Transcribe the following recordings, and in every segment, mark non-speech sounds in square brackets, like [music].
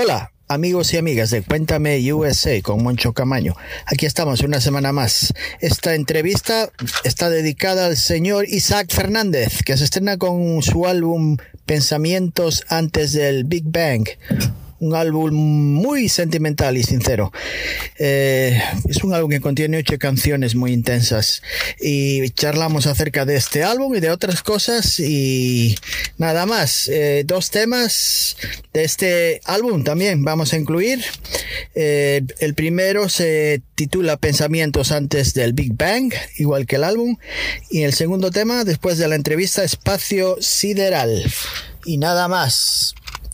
Hola, amigos y amigas de Cuéntame USA con Moncho Camaño. Aquí estamos una semana más. Esta entrevista está dedicada al señor Isaac Fernández, que se estrena con su álbum Pensamientos antes del Big Bang un álbum muy sentimental y sincero. Eh, es un álbum que contiene ocho canciones muy intensas y charlamos acerca de este álbum y de otras cosas y nada más. Eh, dos temas de este álbum también vamos a incluir. Eh, el primero se titula Pensamientos antes del Big Bang, igual que el álbum. Y el segundo tema, después de la entrevista, Espacio Sideral. Y nada más.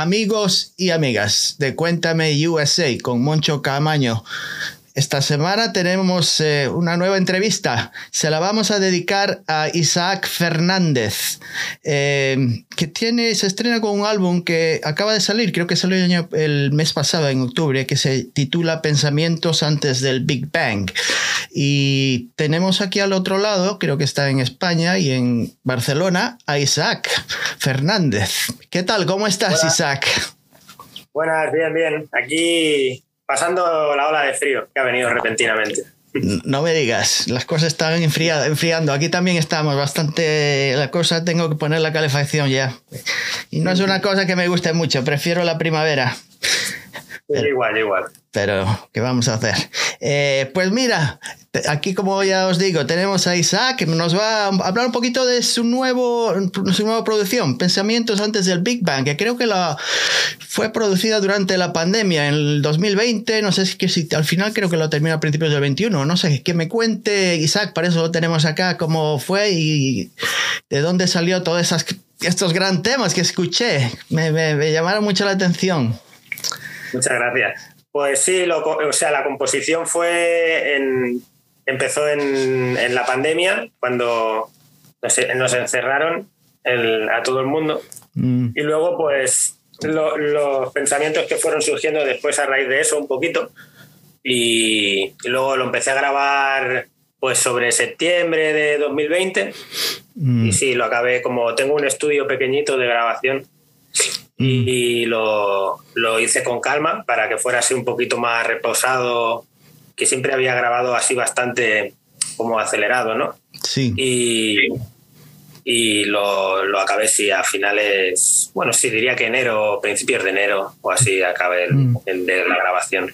Amigos y amigas de Cuéntame USA con Moncho Camaño. Esta semana tenemos eh, una nueva entrevista. Se la vamos a dedicar a Isaac Fernández, eh, que tiene, se estrena con un álbum que acaba de salir, creo que salió el, el, mes pasado, en octubre, que se titula Pensamientos antes del Big Bang. Y tenemos aquí al otro lado, creo que está en España y en Barcelona, a Isaac Fernández. ¿Qué tal? ¿Cómo estás, Hola. Isaac? Buenas, bien, bien. Aquí pasando la ola de frío que ha venido repentinamente. No me digas, las cosas están enfriando. Aquí también estamos bastante. La cosa, tengo que poner la calefacción ya. Y no es una cosa que me guste mucho, prefiero la primavera. Pero, igual, igual. Pero, ¿qué vamos a hacer? Eh, pues mira, aquí como ya os digo, tenemos a Isaac que nos va a hablar un poquito de su, nuevo, su nueva producción, Pensamientos antes del Big Bang, que creo que la, fue producida durante la pandemia en el 2020, no sé si, si al final creo que lo termina a principios del 21, no sé, que me cuente Isaac, para eso lo tenemos acá, cómo fue y de dónde salió todos estos gran temas que escuché, me, me, me llamaron mucho la atención. Muchas gracias. Pues sí, lo, o sea, la composición fue en, empezó en, en, la pandemia, cuando nos, nos encerraron el, a todo el mundo. Mm. Y luego, pues, lo, los pensamientos que fueron surgiendo después a raíz de eso un poquito. Y, y, luego lo empecé a grabar pues sobre septiembre de 2020. Mm. Y sí, lo acabé como tengo un estudio pequeñito de grabación y lo, lo, hice con calma para que fuera así un poquito más reposado, que siempre había grabado así bastante como acelerado, ¿no? Sí. Y, y lo, lo, acabé sí a finales, bueno, sí, diría que enero, principios de enero o así acabé el, mm. el de la grabación.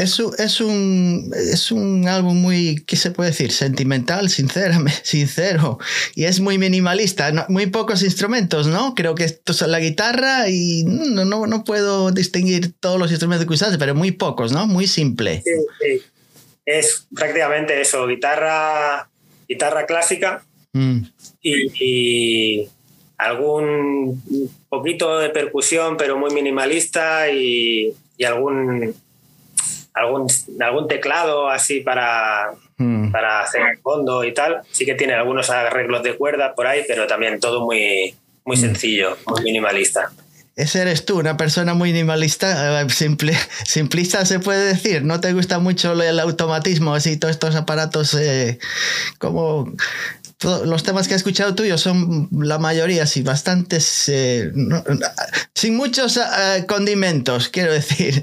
Es un, es, un, es un álbum muy, ¿qué se puede decir? Sentimental, sinceramente, [laughs] sincero. Y es muy minimalista, no, muy pocos instrumentos, ¿no? Creo que esto es la guitarra y no, no, no puedo distinguir todos los instrumentos que usaste, pero muy pocos, ¿no? Muy simple. Sí, sí. Es prácticamente eso, guitarra, guitarra clásica mm. y, y algún poquito de percusión, pero muy minimalista y, y algún algún, algún teclado así para, mm. para hacer el fondo y tal. Sí que tiene algunos arreglos de cuerda por ahí, pero también todo muy, muy Mm. sencillo, muy minimalista. Ese eres tú, una persona muy minimalista, eh, simple, [laughs] simplista se puede decir. ¿No te gusta mucho el automatismo, así todos estos aparatos eh, como los temas que he escuchado tuyos son la mayoría, sí, bastantes, eh, no, sin muchos uh, condimentos, quiero decir.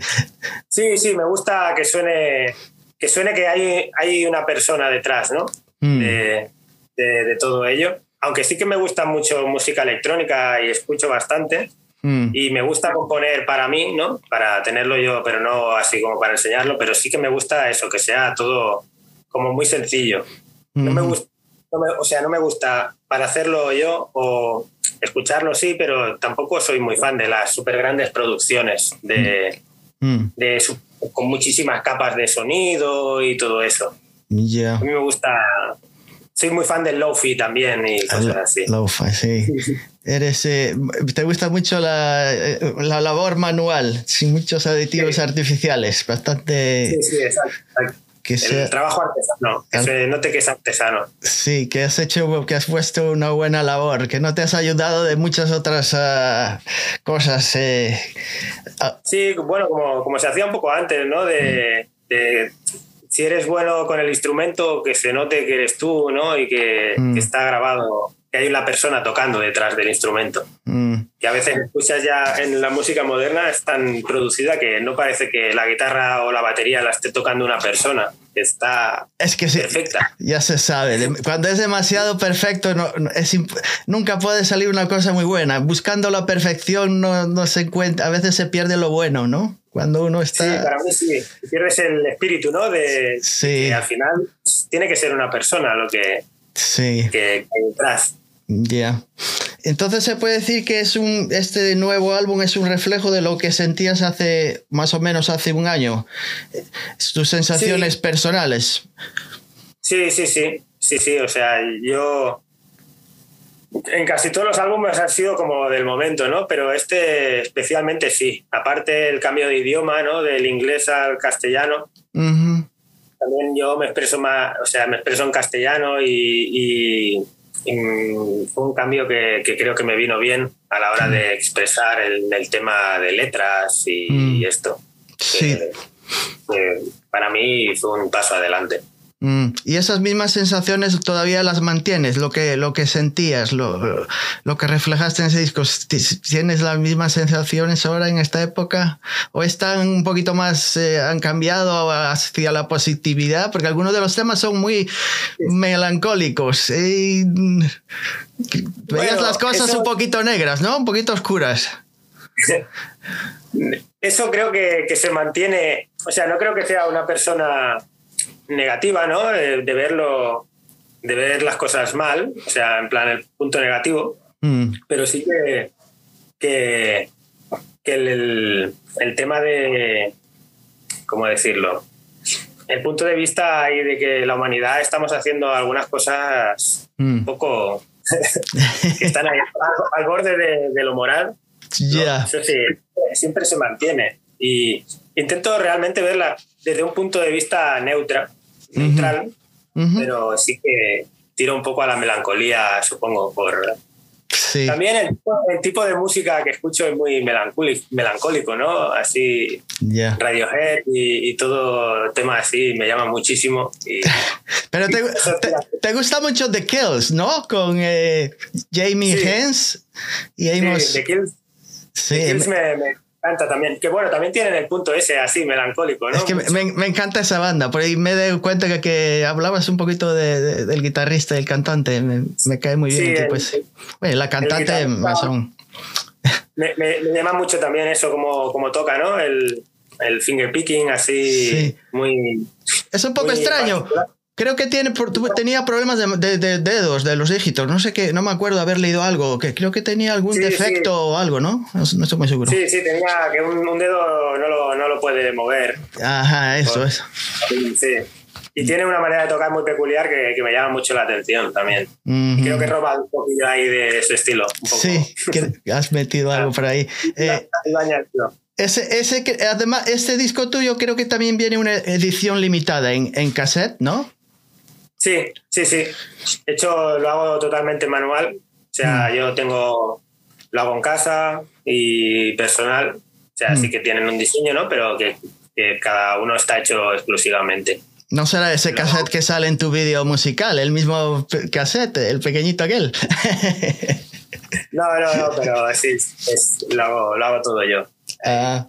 Sí, sí, me gusta que suene que suene que hay, hay una persona detrás, ¿no? Mm. De, de, de, todo ello. Aunque sí que me gusta mucho música electrónica y escucho bastante. Mm. Y me gusta componer para mí, ¿no? Para tenerlo yo, pero no así como para enseñarlo. Pero sí que me gusta eso, que sea todo como muy sencillo. Mm. No me gusta no me, o sea, no me gusta para hacerlo yo o escucharlo sí, pero tampoco soy muy fan de las súper grandes producciones de, mm. de su, con muchísimas capas de sonido y todo eso. Yeah. A mí me gusta. Soy muy fan del lo-fi también y cosas así. Lo-fi, sí. [laughs] Eres, eh, te gusta mucho la, la, labor manual, sin muchos aditivos sí. artificiales, bastante. Sí, sí, exacto. exacto que el trabajo artesano, que se note que es artesano. Sí, que has hecho, que has puesto una buena labor, que no te has ayudado de muchas otras uh, cosas. Eh. Sí, bueno, como, como, se hacía un poco antes, ¿no? De, de, si eres bueno con el instrumento, que se note que eres tú, ¿no? Y que, mm. que está grabado, que hay una persona tocando detrás del instrumento. Mm. Que a veces escuchas ya en la música moderna es tan producida que no parece que la guitarra o la batería la esté tocando una persona. Está es que sí, perfecta. Ya se sabe. Cuando es demasiado perfecto, no, es nunca puede salir una cosa muy buena. Buscando la perfección no, no se encuentra, a veces se pierde lo bueno, ¿no? Cuando uno está... Sí, para mí sí. Pierdes el espíritu, ¿no? De, sí. que al final tiene que ser una persona lo que... Sí. Que, que detrás. Ya. Yeah. Entonces se puede decir que es un este nuevo álbum es un reflejo de lo que sentías hace más o menos hace un año. Tus sensaciones sí. personales. Sí, sí, sí. Sí, sí. O sea, yo en casi todos los álbumes han sido como del momento, ¿no? Pero este especialmente sí. Aparte el cambio de idioma, ¿no? Del inglés al castellano. También yo me expreso más, o sea, me expreso en castellano y, fue un cambio que, creo que me vino bien a la hora de expresar el, tema de letras y, mm. esto. Sí. para mí fue un paso adelante. Mm, y esas mismas sensaciones todavía las mantienes, lo que, lo que sentías, lo, lo, que reflejaste en ese disco. ¿Tienes las mismas sensaciones ahora en esta época? ¿O están un poquito más, eh, han cambiado hacia la positividad? Porque algunos de los temas son muy melancólicos. Y veías las cosas un poquito negras, ¿no? Un poquito oscuras. [laughs] Eso creo que, que se mantiene, o sea, no creo que sea una persona negativa, ¿no? De, verlo, de ver las cosas mal, o sea, en plan el punto negativo, mm. pero sí que, que, el, tema de, ¿cómo decirlo? El punto de vista ahí de que la humanidad estamos haciendo algunas cosas un mm. poco [laughs] que están ahí al, borde de, lo moral. ya Eso sí, siempre se mantiene. Y intento realmente verla desde un punto de vista neutra, neutral, pero sí que tiro un poco a la melancolía, supongo, por... También el, tipo de música que escucho es muy melancólico, ¿no? Así, Radiohead y, todo tema así me llama muchísimo. [laughs] Pero te, gusta mucho The Kills, ¿no? Con eh, Jamie sí. y Amos. Sí, The Kills. Sí, The Kills me también. Que bueno, también tienen el punto ese así, melancólico, ¿no? Es que me, encanta esa banda. Por ahí me doy cuenta que, que hablabas un poquito de, del guitarrista y el cantante. Me, cae muy bien. pues, la cantante más aún. [laughs] Me, llama mucho también eso como, como toca, ¿no? El, el finger picking así muy... Es un poco extraño. Creo que tiene, tenía problemas de, dedos, de los dígitos. No sé qué, no me acuerdo haber leído algo. Que creo que tenía algún defecto o algo, ¿no? ¿no? estoy muy seguro. Sí, sí, tenía que un, dedo no lo, no lo, puede mover. Ajá, eso, es. Sí. Y tiene una manera de tocar muy peculiar que, que me llama mucho la atención también. Creo que roba un poquillo ahí de su estilo. Sí, que has metido algo por ahí. [laughs] Eh, ese, ese, además, este disco tuyo creo que también viene una edición limitada en, en cassette, ¿no? Sí, sí, sí. De hecho, lo hago totalmente manual. O sea, mm. yo tengo, lo hago en casa y personal. O sea, sí mm. que tienen un diseño, ¿no? Pero que, cada uno está hecho exclusivamente. ¿No será ese cassette que sale en tu vídeo musical? El mismo cassette, el pequeñito aquel. [laughs] no, no, no, pero sí, lo, hago, todo yo. Ah.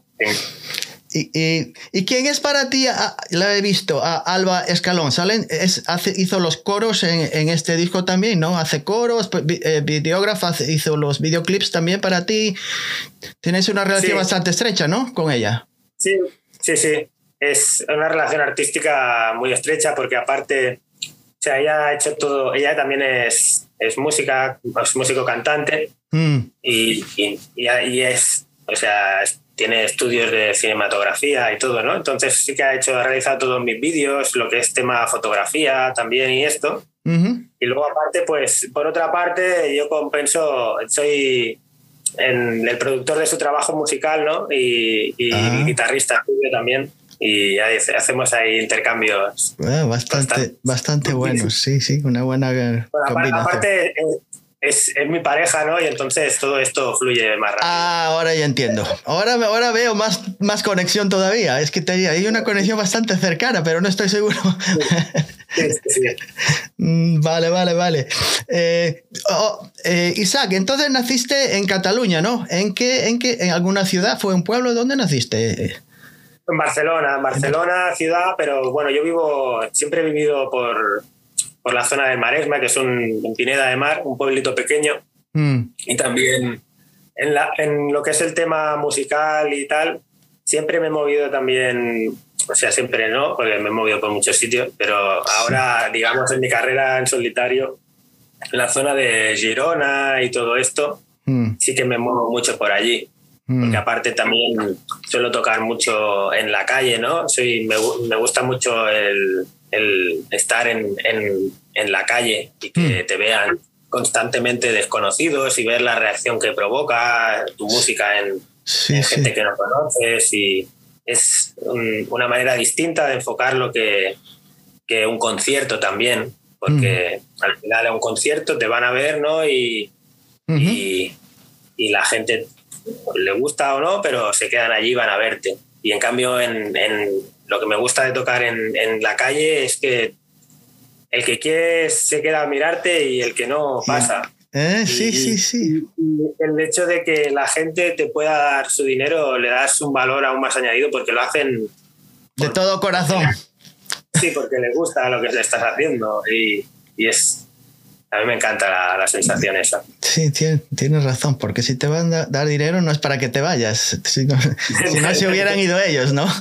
¿Y, y, quién es para ti? Ah, la he visto, a Alba Escalón. Salen, es, hace, hizo los coros en, en, este disco también, ¿no? Hace coros, eh, videógrafa, hizo los videoclips también para ti. Tienes una relación bastante estrecha, ¿no? Con ella. Sí, sí, sí. Es una relación artística muy estrecha porque aparte, o sea, ella ha hecho todo, ella también es, es música, es músico cantante mm. y, y, y, es, o sea, tiene estudios de cinematografía y todo, ¿no? Entonces sí que ha hecho, ha realizado todos mis vídeos, lo que es tema fotografía también y esto. Y luego aparte, pues por otra parte, yo compenso, soy en el productor de su trabajo musical, ¿no? Y, ah. guitarrista también. Y hacemos ahí intercambios. Ah, bastante, bastante, buenos, sí, sí, una buena combinación. Aparte, eh, es, mi pareja, ¿no? Y entonces todo esto fluye más rápido. Ah, ahora ya entiendo. Ahora, ahora veo más, más conexión todavía. Es que tenía hay una conexión bastante cercana, pero no estoy seguro. Sí, sí, [laughs] mm, vale, vale, vale. Eh, oh, eh, Isaac, entonces naciste en Cataluña, ¿no? ¿En qué, en qué, en alguna ciudad? ¿Fue un pueblo? ¿Dónde naciste? En Barcelona, en Barcelona, ciudad, pero bueno, yo vivo, siempre he vivido por, por la zona del Maresma, que es un, Pineda de Mar, un pueblito pequeño. Mm. Y también en, la, en lo que es el tema musical y tal, siempre me he movido también, o sea, siempre no, porque me he movido por muchos sitios, pero ahora, digamos, en mi carrera en solitario, en la zona de Girona y todo esto, mm. sí que me muevo mucho por allí. Mm. Porque aparte también suelo tocar mucho en la calle, ¿no? Soy, me, me gusta mucho el, el estar en, en, en la calle y que mm. te vean constantemente desconocidos y ver la reacción que provoca tu música en, gente que no conoces y es una manera distinta de enfocar lo que, que un concierto también, porque mm. al final a un concierto te van a ver, ¿no? Y, y, la gente le gusta o no, pero se quedan allí y van a verte. Y en cambio, en, en lo que me gusta de tocar en, en, la calle es que el que quiere se queda a mirarte y el que no pasa. Eh, sí, sí, sí. el hecho de que la gente te pueda dar su dinero le das un valor aún más añadido porque lo hacen... De todo corazón. Sí, porque les gusta lo que le estás haciendo y, y es, a mí me encanta la, sensación esa. Sí, tienes razón, porque si te van a dar dinero no es para que te vayas, si no, se hubieran ido ellos, ¿no? [laughs]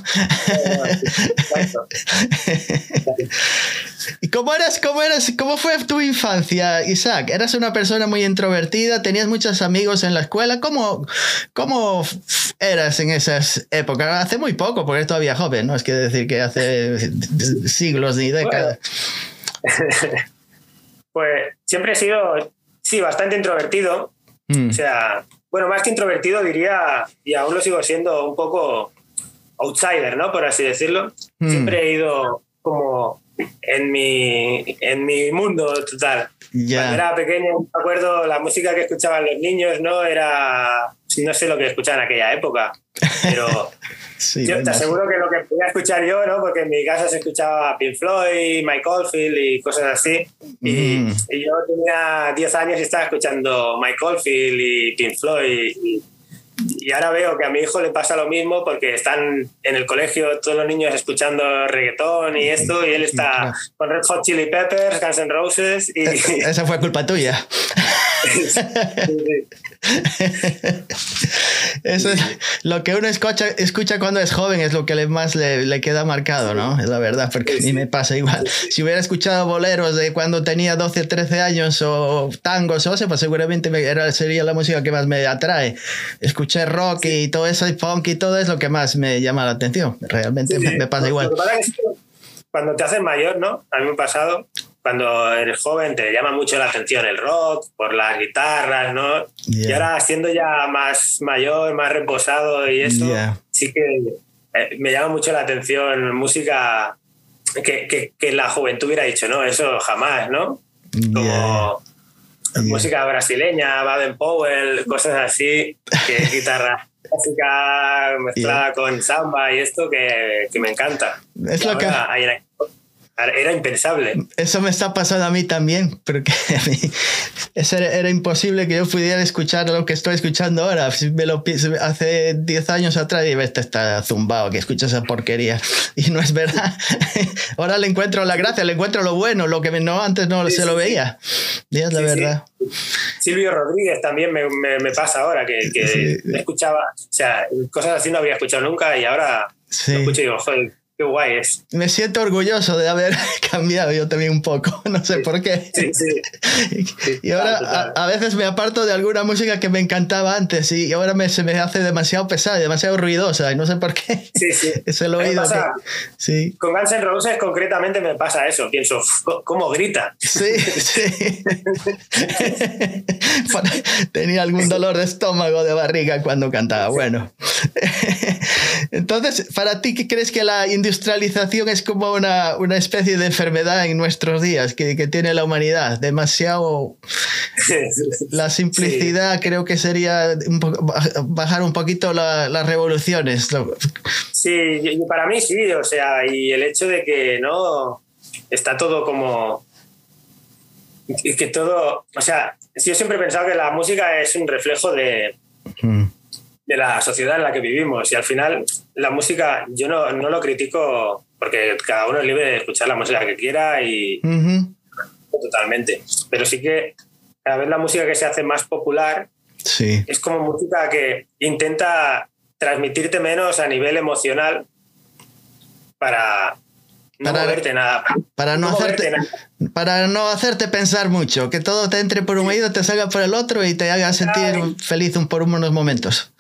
¿Y cómo eras, cómo eras, cómo fue tu infancia, Isaac? ¿Eras una persona muy introvertida? ¿Tenías muchos amigos en la escuela? ¿Cómo, cómo eras en esas épocas? Hace muy poco, porque eres todavía joven, ¿no? Es que decir que hace siglos ni décadas. [laughs] Pues siempre he sido, sí, bastante introvertido. Mm. O sea, bueno, más que introvertido diría, y aún lo sigo siendo, un poco outsider, ¿no? Por así decirlo. Mm. Siempre he ido como en mi, en mi mundo total. Cuando era pequeño, me acuerdo la música que escuchaban los niños, ¿no? Era, no sé lo que escuchaban en aquella época, pero [laughs] yo te aseguro que lo que podía escuchar yo, ¿no? Porque en mi casa se escuchaba Pink Floyd, Mike Oldfield y cosas así. Y, mm. yo tenía 10 años y estaba escuchando Mike Oldfield y Pink Floyd. Y, y, ahora veo que a mi hijo le pasa lo mismo porque están en el colegio todos los niños escuchando reggaetón y esto, y él está [laughs] con Red Hot Chili Peppers, Guns N' Roses. Y... Esa fue culpa tuya. [laughs] [laughs] Eso es lo que uno escucha, escucha cuando es joven, es lo que más le, queda marcado, ¿no? Es la verdad, porque a mí me pasa igual. Si hubiera escuchado boleros de cuando tenía 12, 13 años o tangos o pues seguramente era, sería la música que más me atrae. Escuché rock y todo eso, y punk y todo es lo que más me llama la atención. Realmente me, pasa igual. Cuando te haces mayor, ¿no? A mí me ha pasado cuando eres joven te llama mucho la atención el rock por las guitarras, ¿no? Y ahora siendo ya más mayor, más reposado y eso, sí que eh, me llama mucho la atención música que, que, la juventud hubiera dicho, no, eso jamás, ¿no? Como música brasileña, Baden Powell, cosas así, que [laughs] guitarra clásica mezclada con samba y esto que, que me encanta. Es lo que... Era impensable. Eso me está pasando a mí también, porque [laughs] a mí era, imposible que yo pudiera escuchar lo que estoy escuchando ahora. Me lo hace 10 años atrás y este está zumbado, que escucha esa porquería. [laughs] Y no es verdad. [laughs] ahora le encuentro la gracia, le encuentro lo bueno, lo que no, antes no se lo veía. Y es la verdad. Silvio Rodríguez también me, me, pasa ahora, que, que escuchaba, o sea, cosas así no había escuchado nunca y ahora lo escucho y digo, joder Qué guay es. Me siento orgulloso de haber [laughs] cambiado yo también un poco, [laughs] no sé por qué. Sí, sí. y ahora a, veces me aparto de alguna música que me encantaba antes y ahora me, se me hace demasiado pesada, demasiado ruidosa y no sé por qué. Sí, sí. [laughs] Es el oído. sí. Con Guns N' Roses concretamente me pasa eso. Pienso, ¿cómo grita? Sí, sí. Tenía algún dolor de estómago, de barriga cuando cantaba. Bueno. Entonces, ¿para ti qué crees que la industrialización es como una, una especie de enfermedad en nuestros días que, que tiene la humanidad. Demasiado. [laughs] La simplicidad creo que sería bajar un poquito las revoluciones. Sí, para mí sí, o sea, y el hecho de que no está todo como. que todo. O sea, yo siempre he pensado que la música es un reflejo de de la sociedad en la que vivimos. Y al final, la música, yo no, no lo critico porque cada uno es libre de escuchar la música que quiera y totalmente. Pero sí que cada vez la música que se hace más popular sí. es como música que intenta transmitirte menos a nivel emocional para no moverte nada. Para no, hacerte, para no hacerte pensar mucho, que todo te entre por un oído, te salga por el otro y te haga sentir feliz por unos momentos.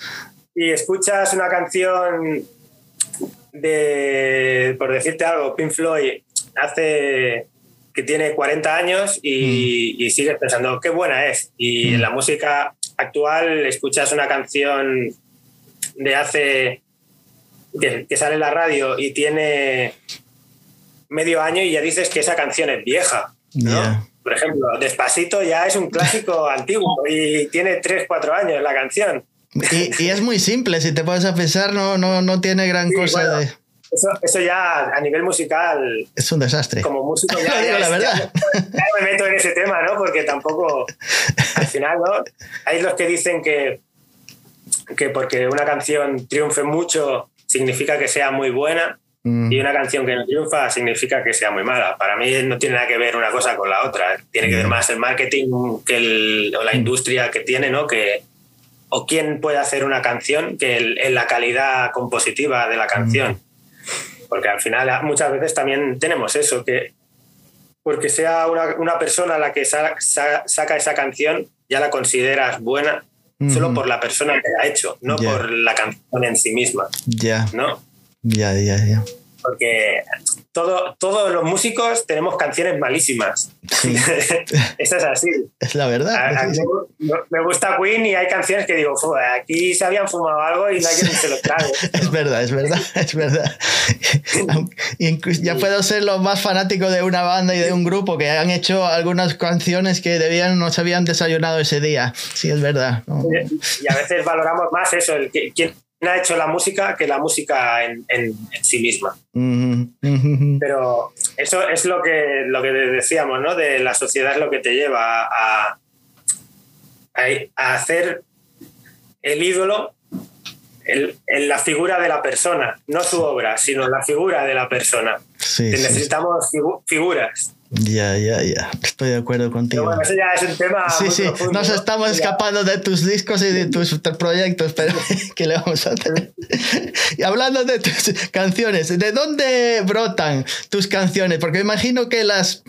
Y escuchas una canción de, por decirte algo, Pink Floyd hace que tiene 40 años y, y sigues pensando qué buena es. Y en la música actual escuchas una canción de hace que, sale en la radio y tiene medio año y ya dices que esa canción es vieja. ¿no? Por ejemplo, Despacito ya es un clásico [laughs] antiguo y tiene 3, 4 años la canción. Y, es muy simple, si te pones a pensar, no, no, no tiene gran cosa de... Eso, eso, ya a nivel musical... Es un desastre. Como músico ya, [laughs] digo la verdad. Ya, me meto en ese tema, ¿no? Porque tampoco... Al final, ¿no? Hay los que dicen que, que porque una canción triunfe mucho significa que sea muy buena mm. y una canción que no triunfa significa que sea muy mala. Para mí no tiene nada que ver una cosa con la otra. Tiene que ver mm. más el marketing que o la industria que tiene, ¿no? Que, o quién puede hacer una canción que en la calidad compositiva de la canción. Porque al final muchas veces también tenemos eso, que porque sea una, persona la que saca esa canción, ya la consideras buena solo por la persona que la ha hecho, no por la canción en sí misma. Ya. ¿No? Ya, ya, ya porque todo, todos los músicos tenemos canciones malísimas. [laughs] Eso es así. Es la verdad. me gusta Queen y hay canciones que digo, aquí se habían fumado algo y nadie se lo trae. [laughs] es verdad, es verdad, [laughs] es verdad. ya puedo ser lo más fanático de una banda y de un grupo que han hecho algunas canciones que debían no se habían desayunado ese día. Sí, es verdad. Y a veces valoramos más eso, el quién ha hecho la música que la música en, sí misma. Pero eso es lo que, lo que decíamos, ¿no? De la sociedad es lo que te lleva a, a, hacer el ídolo en, la figura de la persona, no su obra, sino la figura de la persona. necesitamos figuras. Ya, ya, ya. Estoy de acuerdo contigo. Pero bueno, eso ya es un tema. Sí, sí. Nos estamos escapando de tus discos y de tus proyectos, pero [laughs] ¿qué le vamos a hacer? Y hablando de tus canciones, ¿de dónde brotan tus canciones? Porque me imagino que las.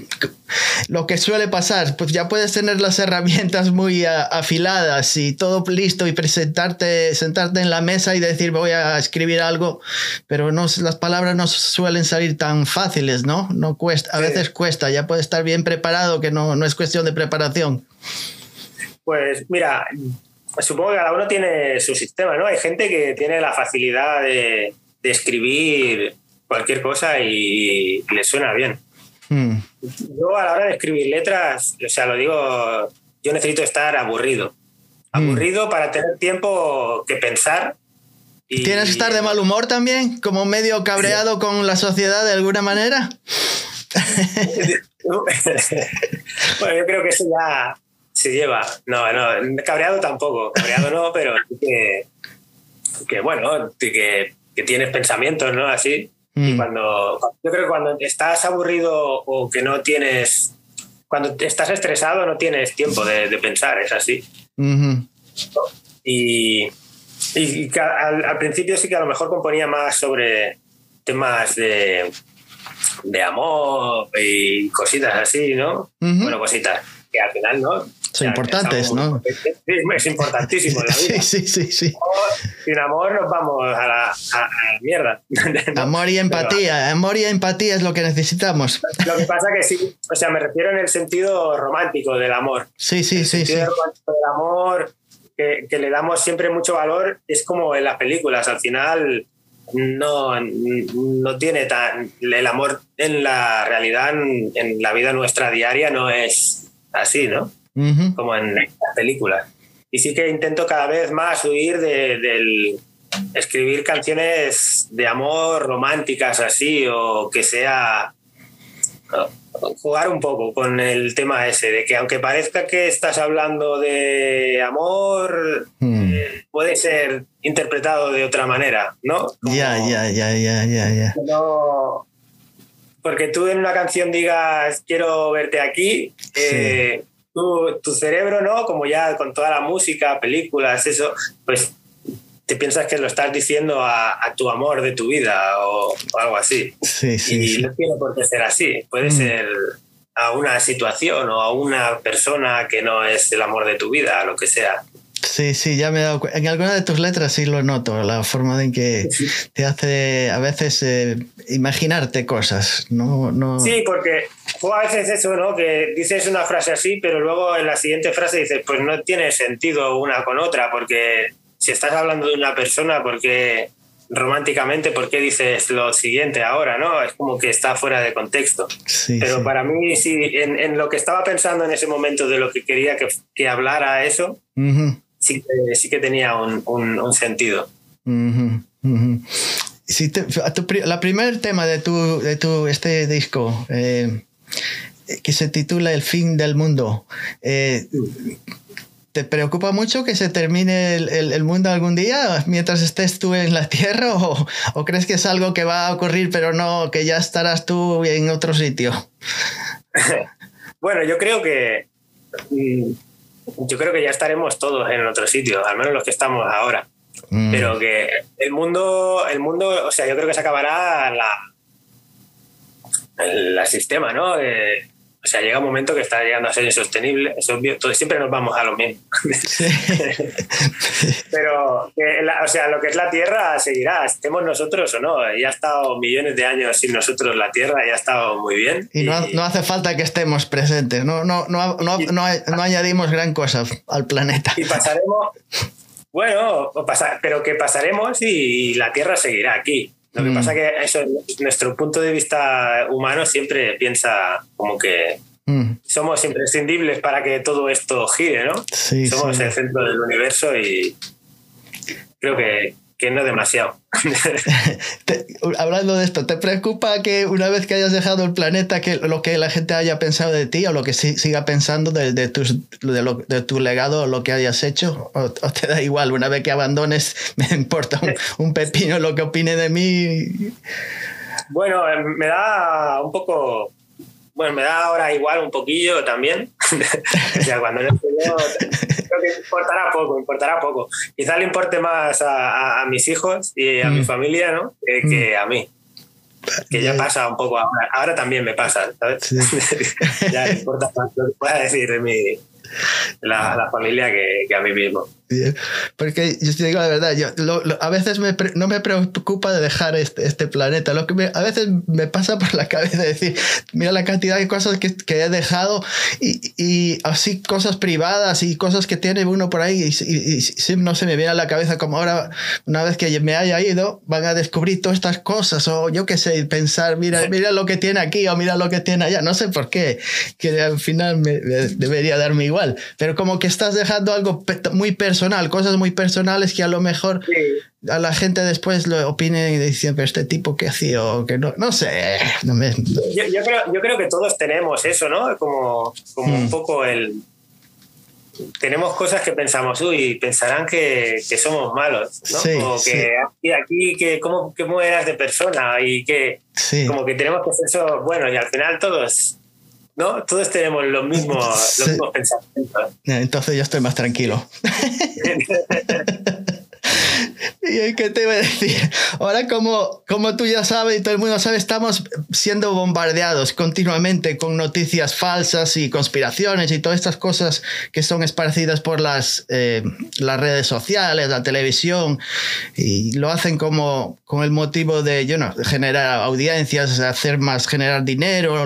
Lo que suele pasar, pues ya puedes tener las herramientas muy afiladas y todo listo y presentarte, sentarte en la mesa y decir voy a escribir algo, pero no, las palabras no suelen salir tan fáciles, ¿no? No cuesta, a veces cuesta ya puede estar bien preparado, que no, no es cuestión de preparación. Pues mira, supongo que cada uno tiene su sistema, ¿no? Hay gente que tiene la facilidad de, escribir cualquier cosa y, le suena bien. Hmm. Yo a la hora de escribir letras, o sea, lo digo, yo necesito estar aburrido. Hmm. Aburrido para tener tiempo que pensar. Y, ¿Tienes que estar de mal humor también? ¿Como medio cabreado con la sociedad de alguna manera? [laughs] bueno, yo creo que eso ya se lleva. No, no, cabreado tampoco, cabreado no, pero que, que bueno, que, que tienes pensamientos, ¿no? Así. Y mm. cuando, yo creo que cuando estás aburrido o que no tienes, cuando estás estresado no tienes tiempo de, pensar, es así. Y, y, al, al, principio sí que a lo mejor componía más sobre temas de, de amor y cositas así, ¿no? Bueno, cositas que al final, ¿no? Son importantes, ¿no? Es, importantísimo en la vida. Sí, sí, sí. Sin amor nos vamos a la, mierda. [laughs] Amor y empatía. Amor y empatía es lo que necesitamos. Lo que pasa que sí, o sea, me refiero en el sentido romántico del amor. Sí, sí, sí. El sentido romántico del amor, que, que le damos siempre mucho valor, es como en las películas. Al final no, no tiene tan. El amor en la realidad, en, la vida nuestra diaria, no es así, ¿no? Como en las películas. Y sí que intento cada vez más huir de, del escribir canciones de amor románticas así, o que sea jugar un poco con el tema ese, de que aunque parezca que estás hablando de amor, hmm. eh, puede ser interpretado de otra manera, ¿no? Ya, ya, ya, ya, ya, ya. Porque tú en una canción digas quiero verte aquí, eh, tu, cerebro, ¿no? Como ya con toda la música, películas, eso, pues te piensas que lo estás diciendo a, tu amor de tu vida o, algo así. Sí, sí, y no tiene por qué ser así. Puede mm. ser a una situación o a una persona que no es el amor de tu vida, lo que sea. Sí, sí, ya me he dado cuenta. En alguna de tus letras sí lo noto, la forma en que te hace a veces eh, imaginarte cosas. No, no... Sí, porque o a veces eso, ¿no? Que dices una frase así, pero luego en la siguiente frase dices, pues no tiene sentido una con otra, porque si estás hablando de una persona, porque románticamente, ¿por qué dices lo siguiente ahora? ¿no? Es como que está fuera de contexto. Pero para mí, sí, en, lo que estaba pensando en ese momento de lo que quería que, que hablara eso, sí, que, sí que tenía un, un, sentido. la primer tema de tu, de tu este disco, eh, que se titula El fin del mundo, eh, ¿Te preocupa mucho que se termine el, mundo algún día mientras estés tú en la Tierra [laughs] o, crees que es algo que va a ocurrir pero no, que ya estarás tú en otro sitio? [laughs] bueno, yo creo que mm, yo creo que ya estaremos todos en otro sitio, al menos los que estamos ahora. Mm. Pero que el mundo, el mundo, o sea, yo creo que se acabará la, el, sistema, ¿no? O sea, llega un momento que está llegando a ser insostenible, es obvio, siempre nos vamos a lo mismo. [laughs] Pero, o sea, lo que es la Tierra seguirá, estemos nosotros o no. Ya ha estado millones de años sin nosotros la Tierra, ya ha estado muy bien. Y, no, hace falta que estemos presentes, no, no, no, no, no, añadimos gran cosa al planeta. Y pasaremos, bueno, pero que pasaremos y la Tierra seguirá aquí. Lo que pasa mm. que eso, nuestro punto de vista humano siempre piensa como que mm. somos imprescindibles para que todo esto gire, ¿no? somos el centro del universo y creo que, que no demasiado. [laughs] hablando de esto, ¿te preocupa que una vez que hayas dejado el planeta, que lo que la gente haya pensado de ti o lo que siga pensando de, de, de, tu legado o lo que hayas hecho? O, te da igual? Una vez que abandones, [laughs] me importa un, pepino lo que opine de mí? Bueno, eh, me da un poco bueno, me da ahora igual un poquillo también. [laughs] o sea, cuando no estoy yo, creo que importará poco, importará poco. Quizá le importe más a, mis hijos y a mi mm. familia, ¿no? Que, mm. a mí. Que ya pasa un poco ahora. Ahora también me pasa, ¿sabes? [laughs] ya importa más lo que pueda decir de mi, la, la familia que, que, a mí mismo. Porque yo te digo la verdad, yo a veces me no me preocupa de dejar este, este planeta. Lo que a veces me pasa por la cabeza decir, mira la cantidad de cosas que, que he dejado y, y, así cosas privadas y cosas que tiene uno por ahí y, y, no se me viene a la cabeza como ahora, una vez que me haya ido, van a descubrir todas estas cosas o yo qué sé, pensar, mira, mira lo que tiene aquí o mira lo que tiene allá. No sé por qué, que al final me, debería darme igual pero como que estás dejando algo muy personal, cosas muy personales que a lo mejor a la gente después lo opine y dicen, pero este tipo que hacía o que no, no sé. Yo, creo, yo, creo, que todos tenemos eso, ¿no? Como, como un mm. poco el... Tenemos cosas que pensamos, uy, pensarán que, que somos malos, ¿no? como que aquí, aquí que, ¿cómo, ¿cómo, eras de persona? Y que como que tenemos que hacer eso, bueno, y al final todos ¿no? Todos tenemos los mismos, los mismos pensamientos. Entonces yo estoy más tranquilo. [laughs] [laughs] ¿Y qué te iba a decir? Ahora, como, como tú ya sabes y todo el mundo sabe, estamos siendo bombardeados continuamente con noticias falsas y conspiraciones y todas estas cosas que son esparcidas por las, eh, las redes sociales, la televisión, y lo hacen como con el motivo de you know, generar audiencias, hacer más, generar dinero.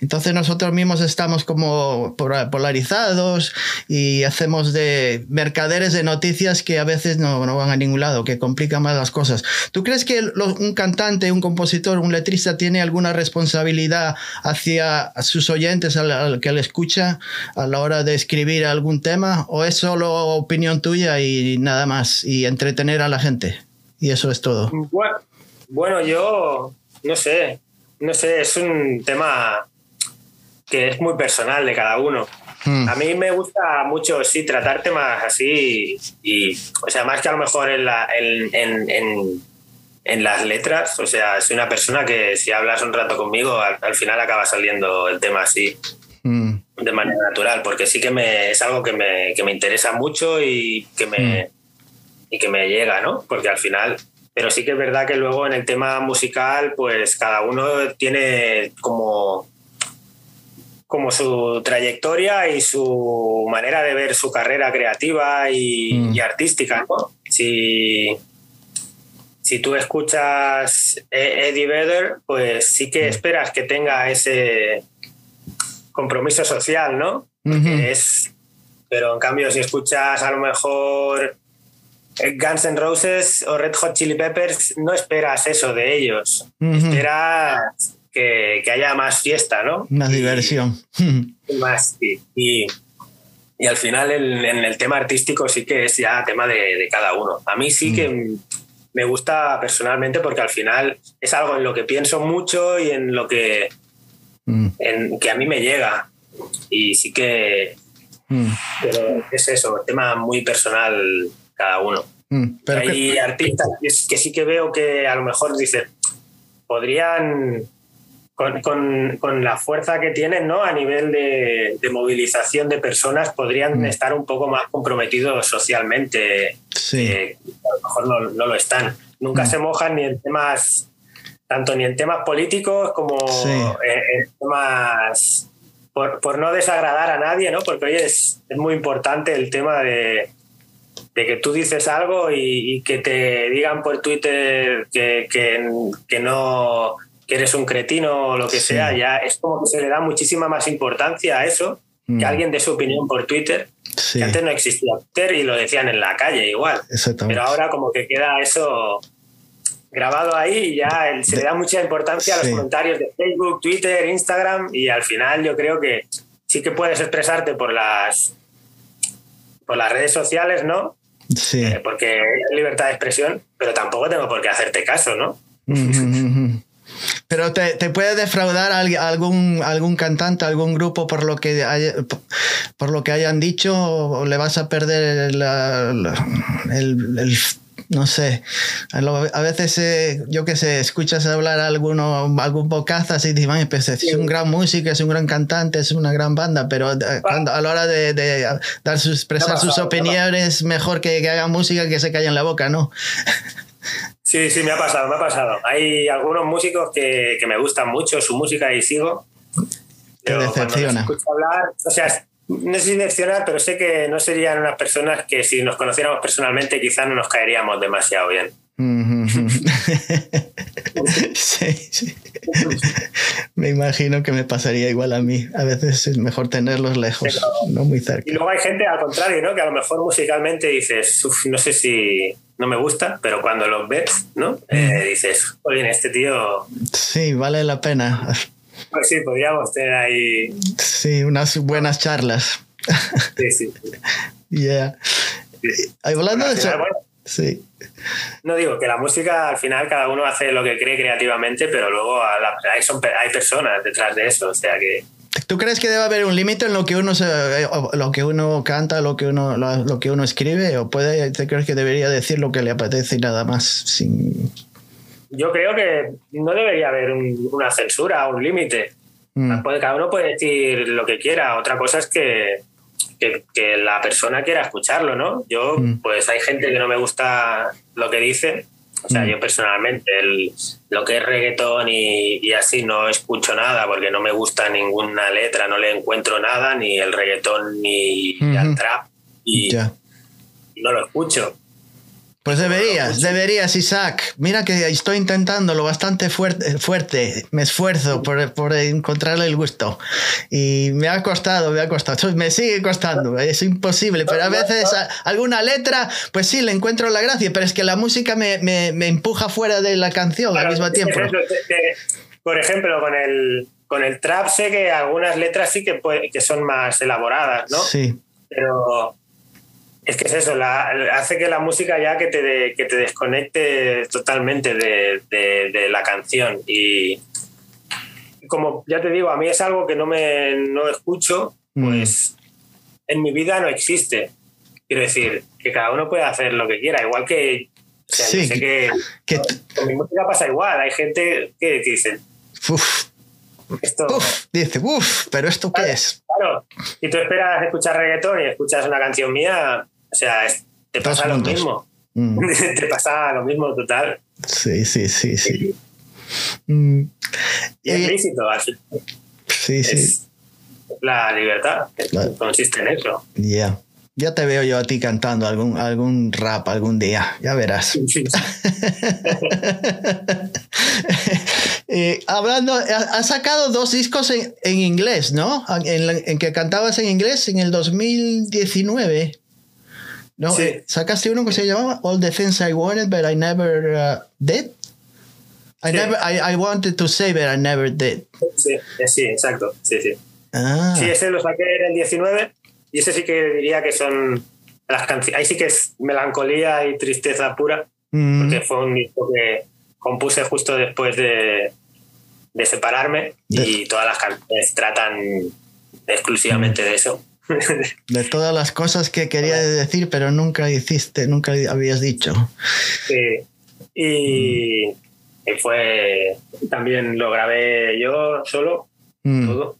entonces nosotros mismos estamos como polarizados y hacemos de mercaderes de noticias que a veces no, no van a ningún lado que complica más las cosas. ¿Tú crees que un cantante, un compositor, un letrista tiene alguna responsabilidad hacia sus oyentes, al, que le escucha, a la hora de escribir algún tema? ¿O es solo opinión tuya y nada más? Y entretener a la gente. Y eso es todo. Bueno, yo no sé. No sé, es un tema que es muy personal de cada uno. Hmm. A mí me gusta mucho, sí, tratar temas así y, o sea, más que a lo mejor en, la, en, en, las letras, o sea, soy una persona que si hablas un rato conmigo, al, final acaba saliendo el tema así. Hmm. De manera natural, porque sí que me, es algo que me, que me interesa mucho y que me, hmm. y que me llega, ¿no? Porque al final pero sí que es verdad que luego en el tema musical, pues cada uno tiene como como su trayectoria y su manera de ver su carrera creativa y, mm. artística. Si, si tú escuchas e-, Eddie Vedder, pues sí que mm. esperas que tenga ese, compromiso social, ¿no? es, pero en cambio, si escuchas a lo mejor Guns N' Roses o Red Hot Chili Peppers, no esperas eso de ellos. Esperas que, haya más fiesta, ¿no? Más diversión. [laughs] Más, y, y, al final en el tema artístico sí que es ya tema de, cada uno. A mí sí que mm. me gusta personalmente porque al final es algo en lo que pienso mucho y en lo que, mm. en, que a mí me llega. Y sí que... Mm. Pero es eso, tema muy personal cada uno. Hay artistas que sí que veo que a lo mejor dicen, podrían con, la fuerza que tienen ¿no? a nivel de, movilización de personas, podrían mm. estar un poco más comprometidos socialmente. Sí. a lo mejor no, lo están. Nunca mm. se mojan ni en temas, tanto ni en temas políticos como en, temas. Por, no desagradar a nadie, ¿no? Porque hoy es, muy importante el tema de, que tú dices algo y, que te digan por Twitter que, que no eres un cretino o lo que sea, ya es como que se le da muchísima más importancia a eso que mm. alguien de su opinión por Twitter. Que antes no existía Twitter y lo decían en la calle igual. Pero ahora como que queda eso grabado ahí y ya se le da mucha importancia a los comentarios de Facebook, Twitter, Instagram y al final yo creo que sí que puedes expresarte por las por las redes sociales, ¿no? Sí. Eh, porque es libertad de expresión, pero tampoco tengo por qué hacerte caso, ¿no? Pero te, te, puede defraudar algún, algún cantante, algún grupo por lo que, por lo que hayan dicho o le vas a perder el, el, no sé, a veces eh, yo que sé, escuchas hablar a alguno, algún bocazas y dices, pues es un gran músico, es un gran cantante, es una gran banda, pero eh, cuando, a la hora de, de dar sus, expresar sus opiniones, mejor que, que hagan música que se callen la boca, ¿no? [laughs] Sí, sí, me ha pasado, me ha pasado. Hay algunos músicos que, me gustan mucho su música y sigo. Te decepciona. hablar, o sea, no sé si decepcionar, pero sé que no serían unas personas que si nos conociéramos personalmente quizás no nos caeríamos demasiado bien. [laughs] sí, sí. Me imagino que me pasaría igual a mí. A veces es mejor tenerlos lejos, no muy cerca. Y luego hay gente al contrario, ¿no? Que a lo mejor musicalmente dices, no sé si no me gusta, pero cuando los ves, ¿no? Eh, dices, oye, este tío... Sí, vale la pena. Pues sí, podríamos tener ahí... Sí, unas buenas charlas. Sí, sí. yeah. Hablando de eso... Sí. No digo que la música al final cada uno hace lo que cree creativamente, pero luego hay, son, hay personas detrás de eso, o sea que... ¿Tú crees que debe haber un límite en lo que uno se, lo que uno canta, lo que uno lo, que uno escribe o puede te crees que debería decir lo que le apetece y nada más sin Yo creo que no debería haber una censura, un límite. Mm. Cada uno puede decir lo que quiera. Otra cosa es que, que, la persona quiera escucharlo, ¿no? Yo, mm. pues hay gente que no me gusta lo que dice. O sea, mm. yo personalmente lo que es reggaetón y, así no escucho nada porque no me gusta ninguna letra, no le encuentro nada, ni el reggaetón ni el trap. y no lo escucho. Pues deberías, deberías, Isaac. Mira que estoy intentándolo bastante fuerte, fuerte. me esfuerzo por, por, encontrarle el gusto. Y me ha costado, me ha costado. Me sigue costando, [laughs] es imposible. Pero a veces alguna letra, pues sí, le encuentro la gracia, pero es que la música me, me, me empuja fuera de la canción al mismo tiempo. Por ejemplo, con el, con el trap sé que algunas letras sí que, que son más elaboradas, ¿no? Sí. Pero es que es eso, hace que la música ya que te, que te desconecte totalmente de, la canción. Y como ya te digo, a mí es algo que no me no escucho, mm. pues en mi vida no existe. Quiero decir, que cada uno puede hacer lo que quiera, igual que. sé que, con mi música pasa igual. Hay gente que dice. Uf. Esto, dice, uff, pero ¿esto qué es? Claro, y tú esperas escuchar reggaetón y escuchas una canción mía, o sea, te pasa lo mismo. Mm. [laughs] te pasa lo mismo total. Sí, sí, sí, sí. Mm. Y es lícito, Sí, sí. la libertad, consiste en eso. Ya. Ya te veo yo a ti cantando algún, algún rap algún día, ya verás. [laughs] [laughs] Eh, hablando, has sacado dos discos en, en inglés, ¿no? En, en, que cantabas en inglés en el 2019. ¿no? Sí. Eh, Sacaste uno que se llamaba All the Things I Wanted, but I Never uh, Did. I, Sí. never, I, I wanted to say, but I never did. Sí, eh, sí, exacto. Sí, sí. Ah, Sí, ese lo saqué en el 19 y ese sí que diría que son las canciones. Ahí sí que es melancolía y tristeza pura, mm, porque fue un disco que compuse justo después de, de separarme y todas las canciones tratan exclusivamente de eso. de todas las cosas que quería decir, pero nunca hiciste, nunca habías dicho. Sí. Y, y fue. También lo grabé yo solo, Mm, todo.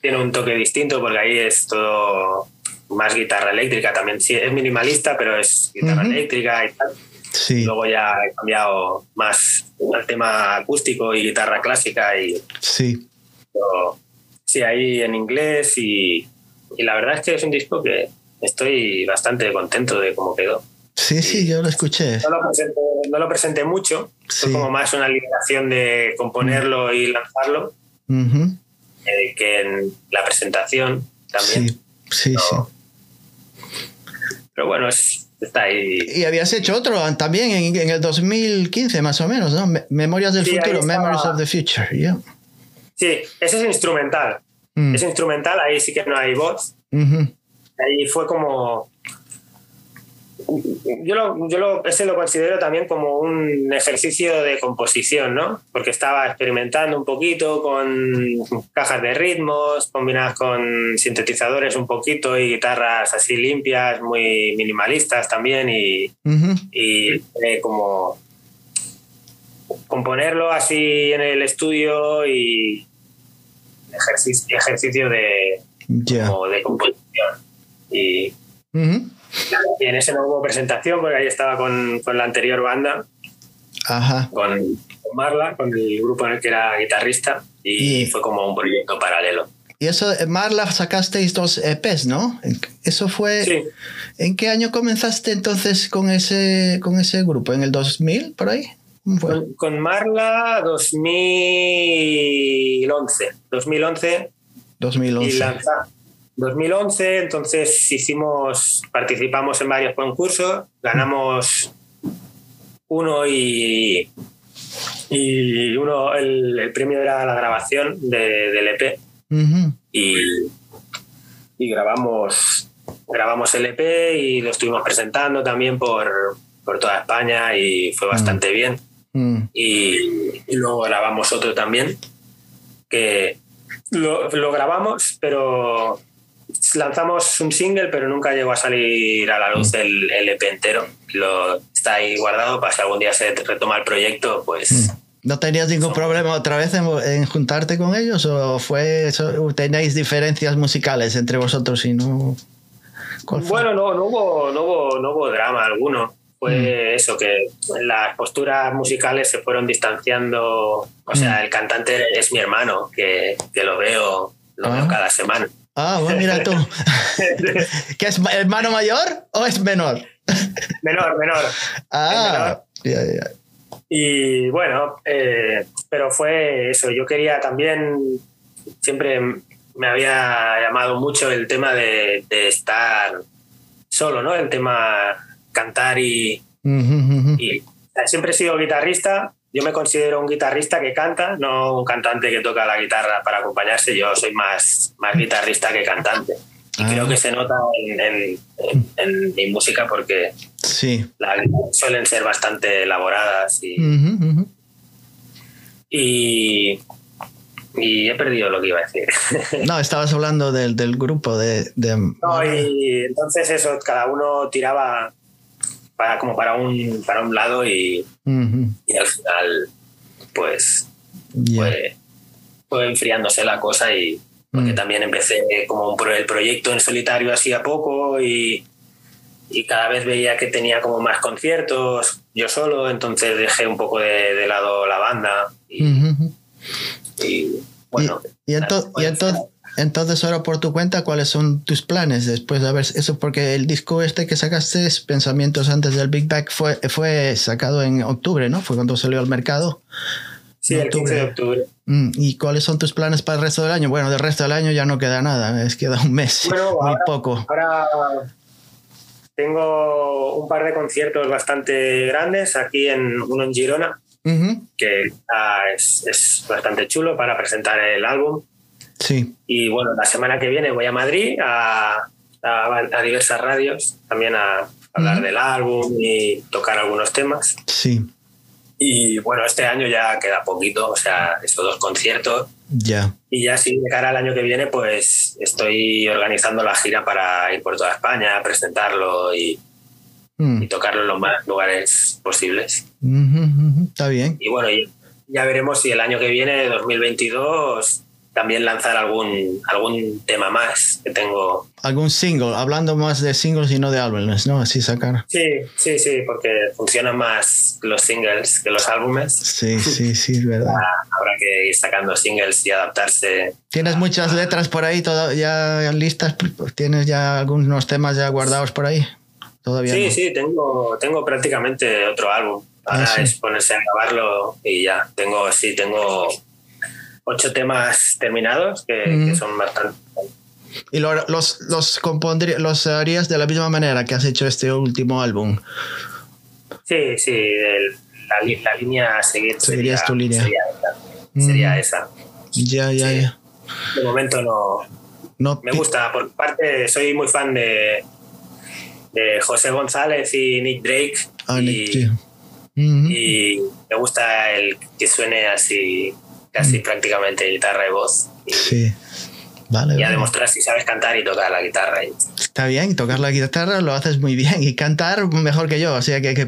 Tiene un toque distinto porque ahí es todo más guitarra eléctrica. También sí, es minimalista, pero es guitarra eléctrica y tal. Sí, Luego ya he cambiado más al tema acústico y guitarra clásica y sí. pero, sí, ahí en inglés y, y la verdad es que es un disco que estoy bastante contento de cómo quedó. Sí, sí, yo lo escuché. No lo presenté, no lo presenté mucho, Sí. fue como más una liberación de componerlo y lanzarlo eh, que en la presentación también. Sí, sí, sí. Pero bueno, es, está ahí. Y habías hecho otro también en, en el 2015, más o menos, ¿no? Me- Memorias del Sí, futuro, estaba. Memories of the Future. yeah. Sí, ese es instrumental. Mm, Es instrumental, ahí sí que no hay voz. Ahí fue como. Yo, lo, yo lo, ese lo considero también como un ejercicio de composición, ¿no? Porque estaba experimentando un poquito con cajas de ritmos, combinadas con sintetizadores un poquito y guitarras así limpias, muy minimalistas también, y, y eh, como componerlo así en el estudio y ejercicio, ejercicio de, como de composición. Y en ese no hubo presentación porque ahí estaba con, con la anterior banda, Ajá. con, con Marla, con el grupo en el que era guitarrista, y Y- fue como un proyecto paralelo. Y eso, eh, Marla, sacasteis dos EPs, ¿no? Eso fue... Sí, ¿En qué año comenzaste entonces con ese, con ese grupo? ¿En el 2000, por ahí? Con, con Marla 2011. 2011 y 2011. lanza 2011 entonces hicimos participamos en varios concursos ganamos uno y y uno el, el premio era la grabación de- del EP y, y grabamos grabamos el EP y lo estuvimos presentando también por, por toda España y fue bastante bien. Mm. y, y luego grabamos otro también que lo, lo grabamos pero lanzamos un single pero nunca llegó a salir a la luz el, el EP entero lo está ahí guardado para si algún día se retoma el proyecto pues ¿No tenías ningún problema otra vez en, en juntarte con ellos o fue eso, tenéis diferencias musicales entre vosotros y no? Bueno, no, no, hubo, no, hubo, no hubo drama alguno. Fue eso, que las posturas musicales se fueron distanciando. O sea, el cantante es mi hermano, que, que lo veo, lo Ah. veo cada semana. Ah, bueno, mira tú. [laughs] ¿Que es hermano mayor o es menor? menor, menor. Ah, ya, ya. Y bueno, eh, pero fue eso. Yo quería también, siempre me había llamado mucho el tema de, de estar solo, ¿no? El tema cantar y, y o sea, siempre he sido guitarrista. Yo me considero un guitarrista que canta, no un cantante que toca la guitarra para acompañarse. Yo soy más, más guitarrista que cantante. Y Ah. creo que se nota en, en- en- en mi música porque Sí. las suelen ser bastante elaboradas y, y, y he perdido lo que iba a decir. [laughs] No, estabas hablando del, del grupo de... de- No, y entonces eso, cada uno tiraba para, como para un, para un lado y, al final pues ya. fue, fue enfriándose la cosa y porque Mm. también empecé como un el proyecto en solitario así a poco y, y cada vez veía que tenía como más conciertos yo solo, entonces dejé un poco de, de lado la banda y, bueno. y, ento- y ento- entonces ahora por tu cuenta, ¿cuáles son tus planes después de haber eso? Porque el disco este que sacaste, Pensamientos antes del Big Bang, fue, fue sacado en octubre, ¿no? Fue cuando salió al mercado. Sí, el 15 de octubre. Mm, ¿Y cuáles son tus planes para el resto del año? Bueno, del resto del año ya no queda nada, es queda un mes, muy poco. Ahora tengo un par de conciertos bastante grandes, aquí en uno en Girona, que es, es, bastante chulo para presentar el álbum. Sí. Y bueno, la semana que viene voy a Madrid a, a, diversas radios, también a hablar del álbum y tocar algunos temas. Sí. Y bueno, este año ya queda poquito, o sea, estos dos conciertos. Ya. Y ya sí, de cara al año que viene, pues estoy organizando la gira para ir por toda España, presentarlo y, mm. y tocarlo en los más lugares posibles. Está bien. Y bueno, ya veremos si el año que viene, 2022, también lanzar algún, algún tema más que tengo. Algún single, hablando más de singles y no de álbumes, ¿no? Así sacar. Sí, sí, sí, porque funcionan más los singles que los álbumes. Sí, [laughs] sí, sí, es verdad. Habrá que ir sacando singles y adaptarse. ¿Tienes muchas letras por ahí todo, ya listas? ¿Tienes ya algunos temas ya guardados por ahí? Todavía sí, sí, tengo, tengo prácticamente otro álbum. Ah, Ahora es ponerse a grabarlo y ya. Tengo, sí, tengo ocho temas terminados que, son bastante. ¿Y los, los, los harías de la misma manera que has hecho este último álbum? Sí, sí, la, línea a seguir sería, tu línea. Sería, esa. Ya, ya, ya. De momento no. no me gusta, por parte, soy muy fan de, de José González y Nick Drake. Ah, y, y me gusta el que suene así casi mm. prácticamente guitarra y voz. Y, sí. Vale, y a demostrar si sabes cantar y tocar la guitarra. Está bien, tocar la guitarra lo haces muy bien y cantar mejor que yo, o sea que... [laughs]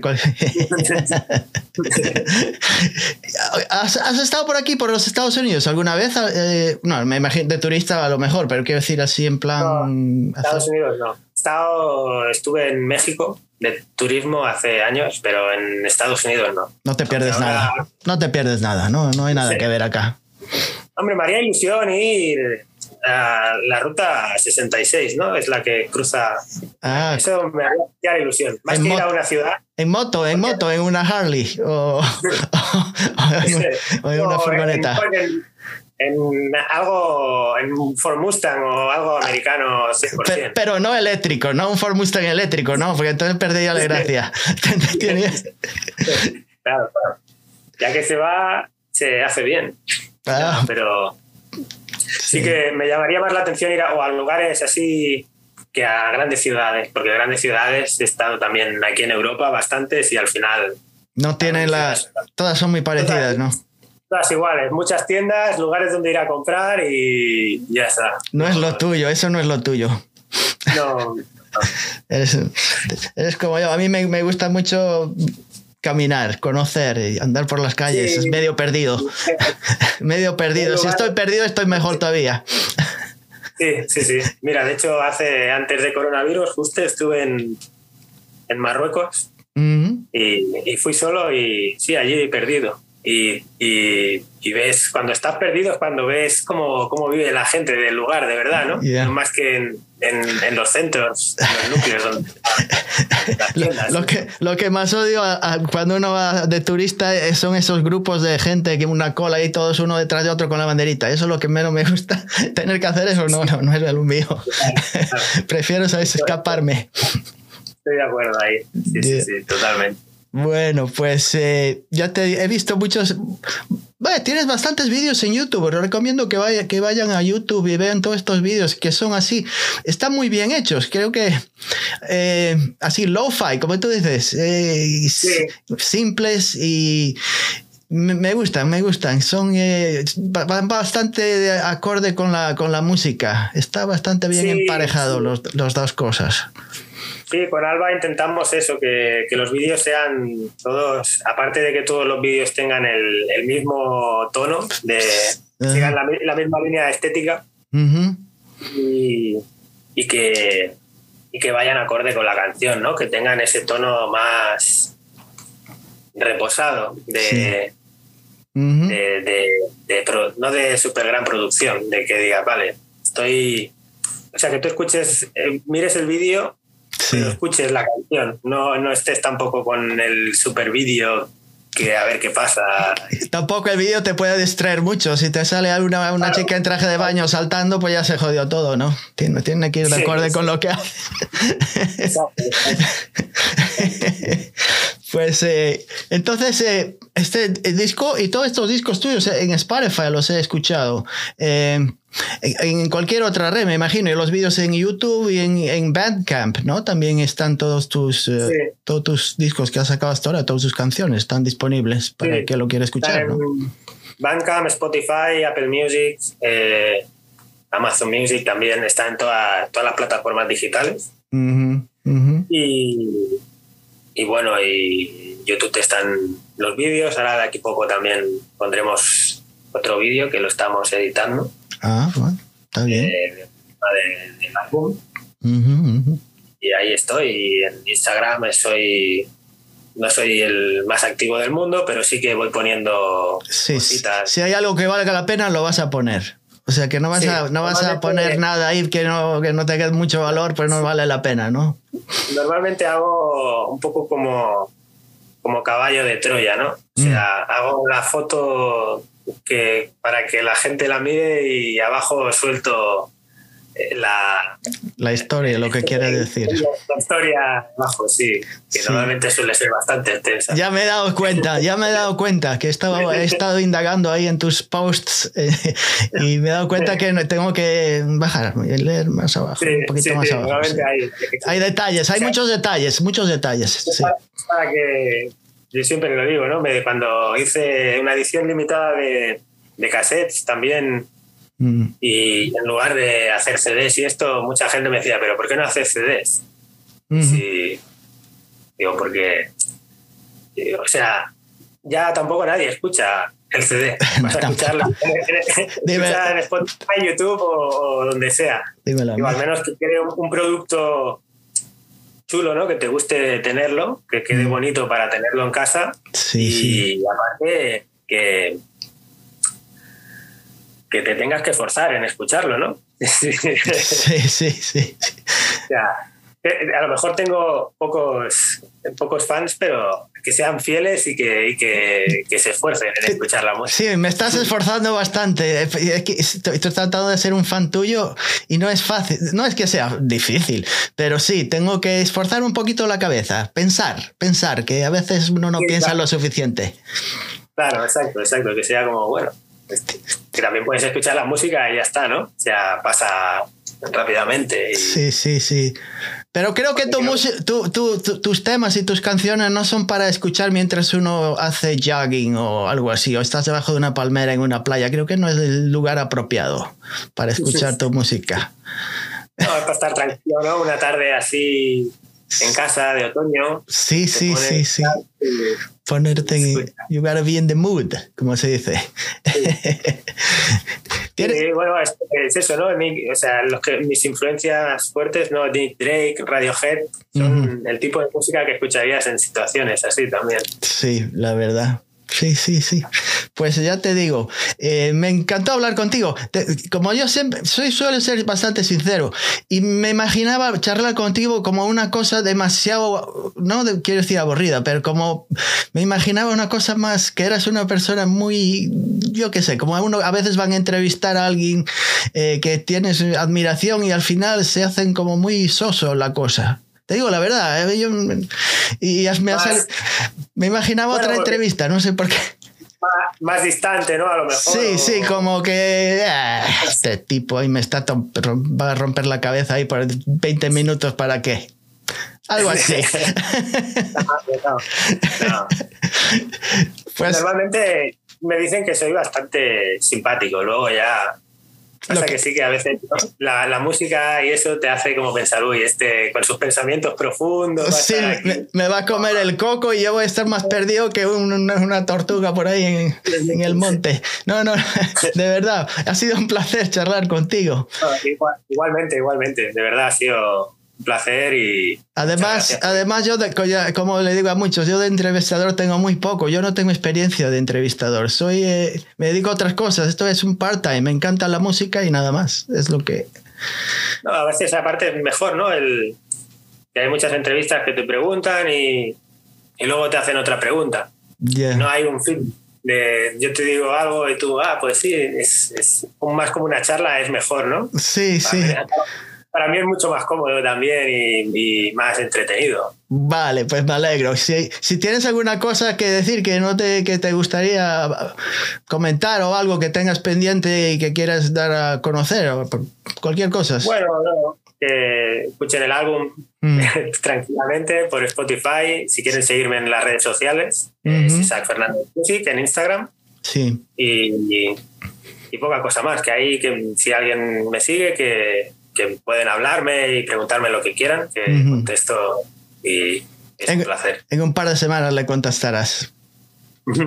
¿Has, estado por aquí, por los Estados Unidos, alguna vez? Eh, no, me imagino de turista a lo mejor, pero quiero decir así en plan... Estados Unidos no. Estado, estuve en México de turismo hace años, pero en Estados Unidos no. No te pierdes nada. No te pierdes nada, no, no hay nada que ver acá. Hombre, María ilusión ir a la ruta 66, ¿no? Es la que cruza. Ah, Eso me haría ilusión. Más que ir a una ciudad. En moto, en moto, en una Harley o, [laughs] en, una furgoneta en algo, en un Ford Mustang o algo americano 100%. Pero, no eléctrico, no un Ford Mustang eléctrico, no, porque entonces perdería la gracia. [laughs] claro, claro. Ya que se va, se hace bien. Ah. Pero sí. que me llamaría más la atención ir a, o a lugares así que a grandes ciudades, porque grandes ciudades he estado también aquí en Europa bastantes y al final... No tienen las... Todas son muy parecidas, ¿no? Todas iguales, muchas tiendas, lugares donde ir a comprar y ya está. No es lo tuyo, eso no es lo tuyo. No. [laughs] eres, como yo, a mí me, gusta mucho caminar, conocer, y andar por las calles, es medio perdido. [laughs] medio perdido. Si estoy perdido, estoy mejor todavía. sí, sí, sí. Mira, de hecho, hace antes de coronavirus, justo estuve en, en Marruecos y, y, fui solo y sí, allí perdido y, y, ves, cuando estás perdido es cuando ves cómo, cómo, vive la gente del lugar, de verdad, ¿no? Más que en, en, los centros, en los núcleos donde [laughs] lo, que, lo que más odio cuando uno va de turista son esos grupos de gente que una cola y todos uno detrás de otro con la banderita. Eso es lo que menos me gusta. [laughs] Tener que hacer eso, no, no, no es el mío. [laughs] Prefiero, ¿sabes? Escaparme. Estoy de acuerdo ahí. Sí, sí, sí, totalmente. Bueno, pues eh, ya te he visto muchos. Bueno, tienes bastantes vídeos en YouTube. Os recomiendo que, vaya, que vayan a YouTube y vean todos estos vídeos que son así. Están muy bien hechos. Creo que eh, así, lo-fi, como tú dices. Eh, simples y, me gustan, me gustan. Son van bastante de acorde con la, con la música. Está bastante bien emparejado Los, los, dos cosas. Sí, con Alba intentamos eso, que, los vídeos sean todos, aparte de que todos los vídeos tengan el, mismo tono, de sigan la, misma línea estética y, que, que vayan acorde con la canción, ¿no? Que tengan ese tono más reposado de, no de super gran producción, de que diga, vale, estoy... O sea, que tú escuches, eh, mires el vídeo escuches la canción, no, no estés tampoco con el super vídeo que a ver qué pasa. Tampoco el vídeo te puede distraer mucho. Si te sale una, una chica en traje de baño saltando, pues ya se jodió todo, ¿no? Tiene, tiene que ir de acuerdo con lo que hace. [laughs] pues eh, entonces, eh, este disco y todos estos discos tuyos eh, en Spotify los he escuchado. en cualquier otra red, me imagino, y los vídeos en YouTube y en, Bandcamp, ¿no? También están todos tus, todos tus discos que has sacado hasta ahora, todas tus canciones están disponibles para el que lo quiera escuchar. ¿no? Bandcamp, Spotify, Apple Music, Amazon Music también está en todas las plataformas digitales. Y, y, bueno, y YouTube están los vídeos. Ahora de aquí poco también pondremos otro vídeo que lo estamos editando. Ah, bueno, está bien. Eh, del álbum. Y ahí estoy. Y en Instagram soy no soy el más activo del mundo, pero sí que voy poniendo sí, Si hay algo que valga la pena, lo vas a poner. O sea, que no vas, a, no vas a poner nada ahí que no, que no tenga mucho valor, pues no vale la pena, ¿no? Normalmente hago un poco como, como caballo de Troya, ¿no? O sea, mm. hago la foto que, para que la gente la mire y abajo suelto la, la historia, lo que quiere decir. La historia abajo, sí, que normalmente suele ser bastante extensa. Ya me he dado cuenta, ya me he dado [laughs] cuenta que he estado, he estado indagando ahí en tus posts eh, y me he dado cuenta que tengo que bajar, leer más abajo, un poquito más abajo. Hay, hay, detalles, hay muchos detalles, muchos detalles. Para, que, yo siempre lo digo, ¿no? cuando hice una edición limitada de, de cassettes también Mm. Y en lugar de hacer CDs y esto, mucha gente me decía, pero ¿por qué no haces CDs? digo, porque, o sea, ya tampoco nadie escucha el CD. Vas a escucharlo [laughs] [laughs] en Spotify, YouTube o, donde sea. al menos que cree un, producto chulo, ¿no? Que te guste tenerlo, que quede mm. bonito para tenerlo en casa. Sí, y aparte que que te tengas que forzar en escucharlo, ¿no? sí, [laughs] sí, sí. O sea, a lo mejor tengo pocos, pocos fans, pero que sean fieles y que, que, se esfuercen en escuchar la música. Sí, me estás esforzando bastante. Estoy tratando de ser un fan tuyo y no es fácil. No es que sea difícil, pero sí, tengo que esforzar un poquito la cabeza. Pensar, pensar, que a veces uno no piensa lo suficiente. Claro, exacto, exacto. Que sea como, bueno, que también puedes escuchar la música y ya está, ¿no? O sea, pasa rápidamente. Sí, sí, sí. Pero creo que tu, tus temas y tus canciones no son para escuchar mientras uno hace jogging o algo así, o estás debajo de una palmera en una playa. Creo que no es el lugar apropiado para escuchar tu música. No, es para estar tranquilo, ¿no? Una tarde así en casa de otoño. Sí, sí, sí, sí. Ponerte en. You gotta be in the mood, como se dice. Sí. [laughs] bueno, es, eso, ¿no? o sea, los que, mis influencias fuertes, ¿no? Drake, Radiohead, son el tipo de música que escucharías en situaciones así también. Sí, la verdad. Sí, sí, sí. Pues ya te digo, eh, me encantó hablar contigo. como yo siempre soy, suelo ser bastante sincero y me imaginaba charlar contigo como una cosa demasiado, no quiero decir aburrida, pero como me imaginaba una cosa más que eras una persona muy, yo qué sé, como uno a veces van a entrevistar a alguien eh, que tienes admiración y al final se hacen como muy soso la cosa. Te digo la verdad, eh, y me, me imaginaba otra entrevista, no sé por qué. Más, distante, ¿no? A lo mejor. Sí, sí, como que ah, este tipo ahí me está va a romper la cabeza ahí por 20 minutos para qué. Algo [laughs] así. [laughs] Pues, Normalmente me dicen que soy bastante simpático, luego ya Pasa que... sí que a veces la, música y eso te hace como pensar, uy, este con sus pensamientos profundos. Sí, me, va a comer el coco y yo voy a estar más perdido que una, tortuga por ahí en, el monte. No, no, [laughs] de verdad, ha sido un placer charlar contigo. igualmente, igualmente, de verdad ha sido un placer y... Además, además yo, como le digo a muchos, yo de entrevistador tengo muy poco, yo no tengo experiencia de entrevistador, soy, eh, me dedico a otras cosas, esto es un part-time, me encanta la música y nada más, es lo que... No, a veces aparte es mejor, ¿no? El, que hay muchas entrevistas que te preguntan y, y luego te hacen otra pregunta. No hay un film de yo te digo algo y tú, ah, pues sí, es, es más como una charla, es mejor, ¿no? Sí, sí para mí es mucho más cómodo también y, más entretenido. Vale, pues me alegro. Si, si, tienes alguna cosa que decir que no te, que te gustaría comentar o algo que tengas pendiente y que quieras dar a conocer, o cualquier cosa. Bueno, que escuchen el álbum mm. [laughs] tranquilamente por Spotify. Si quieren seguirme en las redes sociales, es Isaac Fernández Music en Instagram. Sí. Y, y poca cosa más, que ahí que si alguien me sigue, que que pueden hablarme y preguntarme lo que quieran, que contesto y es un placer. En un par de semanas le contestarás. [laughs] no.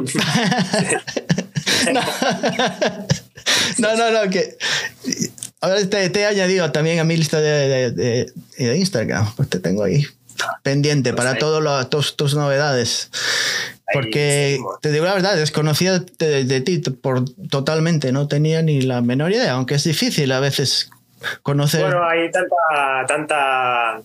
no, no, que ahora te, he añadido también a mi lista de, de, Instagram, pues te tengo ahí pendiente pues para todas tus novedades. Porque te digo la verdad, desconocía de, de, ti por totalmente, no tenía ni la menor idea, aunque es difícil a veces conocer. Bueno, hay tanta, tanta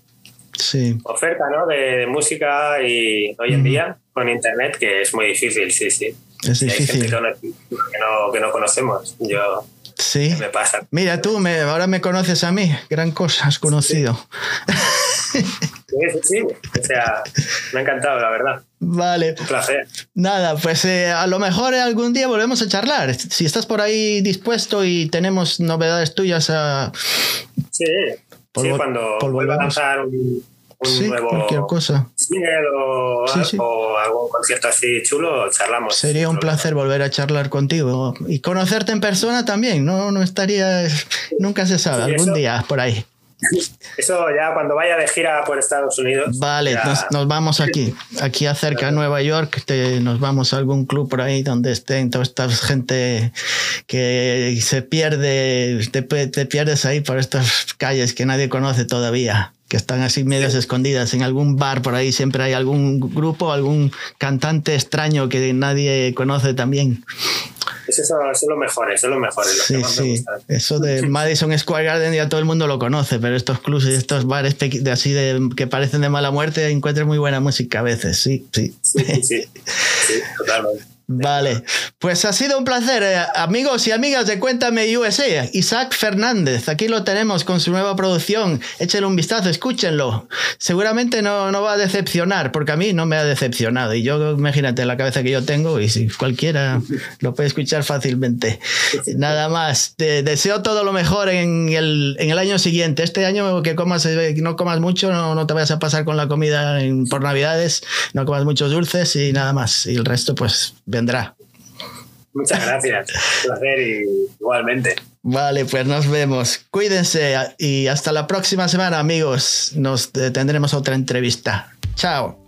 oferta ¿no? de, música y hoy en día con internet que es muy difícil, sí, sí. Es difícil. que, no, que, no, conocemos. Yo. Sí. Me pasa. Mira, tú me, ahora me conoces a mí. Gran cosa has conocido. Sí. [laughs] Sí, sí, O sea, me ha encantado, la verdad. Vale. Un placer. Nada, pues eh, a lo mejor algún día volvemos a charlar. Si estás por ahí dispuesto y tenemos novedades tuyas a... Sí, sí cuando vuelva a lanzar un, nuevo cualquier cosa. O, o, algún concierto así chulo, charlamos. Sería un placer volver a charlar contigo y conocerte en persona también. No, no estaría, nunca se sabe, algún día por ahí. Eso ya cuando vaya de gira por Estados Unidos. Vale, nos, vamos aquí, aquí acerca de Nueva York, nos vamos a algún club por ahí donde estén toda esta gente que se pierde, te, te pierdes ahí por estas calles que nadie conoce todavía que están así medias escondidas. En algún bar por ahí siempre hay algún grupo algún cantante extraño que nadie conoce también eso, es lo mejor, eso es lo mejor. sí, sí. Eso de [laughs] Madison Square Garden ya todo el mundo lo conoce, pero estos clubs y estos bares de así de, que parecen de mala muerte encuentran muy buena música a veces, sí, sí. Sí, sí, sí [laughs] totalmente. Vale, pues ha sido un placer, eh, amigos y amigas de Cuéntame USA. Isaac Fernández, aquí lo tenemos con su nueva producción. Échenle un vistazo, escúchenlo. Seguramente no, no va a decepcionar, porque a mí no me ha decepcionado. Y yo, imagínate la cabeza que yo tengo, y si cualquiera lo puede escuchar fácilmente. Nada más, te deseo todo lo mejor en el, en el año siguiente. Este año que comas, eh, no comas mucho, no, no te vayas a pasar con la comida por Navidades, no comas muchos dulces y nada más. Y el resto, pues vendrá. Muchas gracias. Un placer y igualmente. Vale, pues nos vemos. Cuídense y hasta la próxima semana, amigos. Nos tendremos otra entrevista. Chao.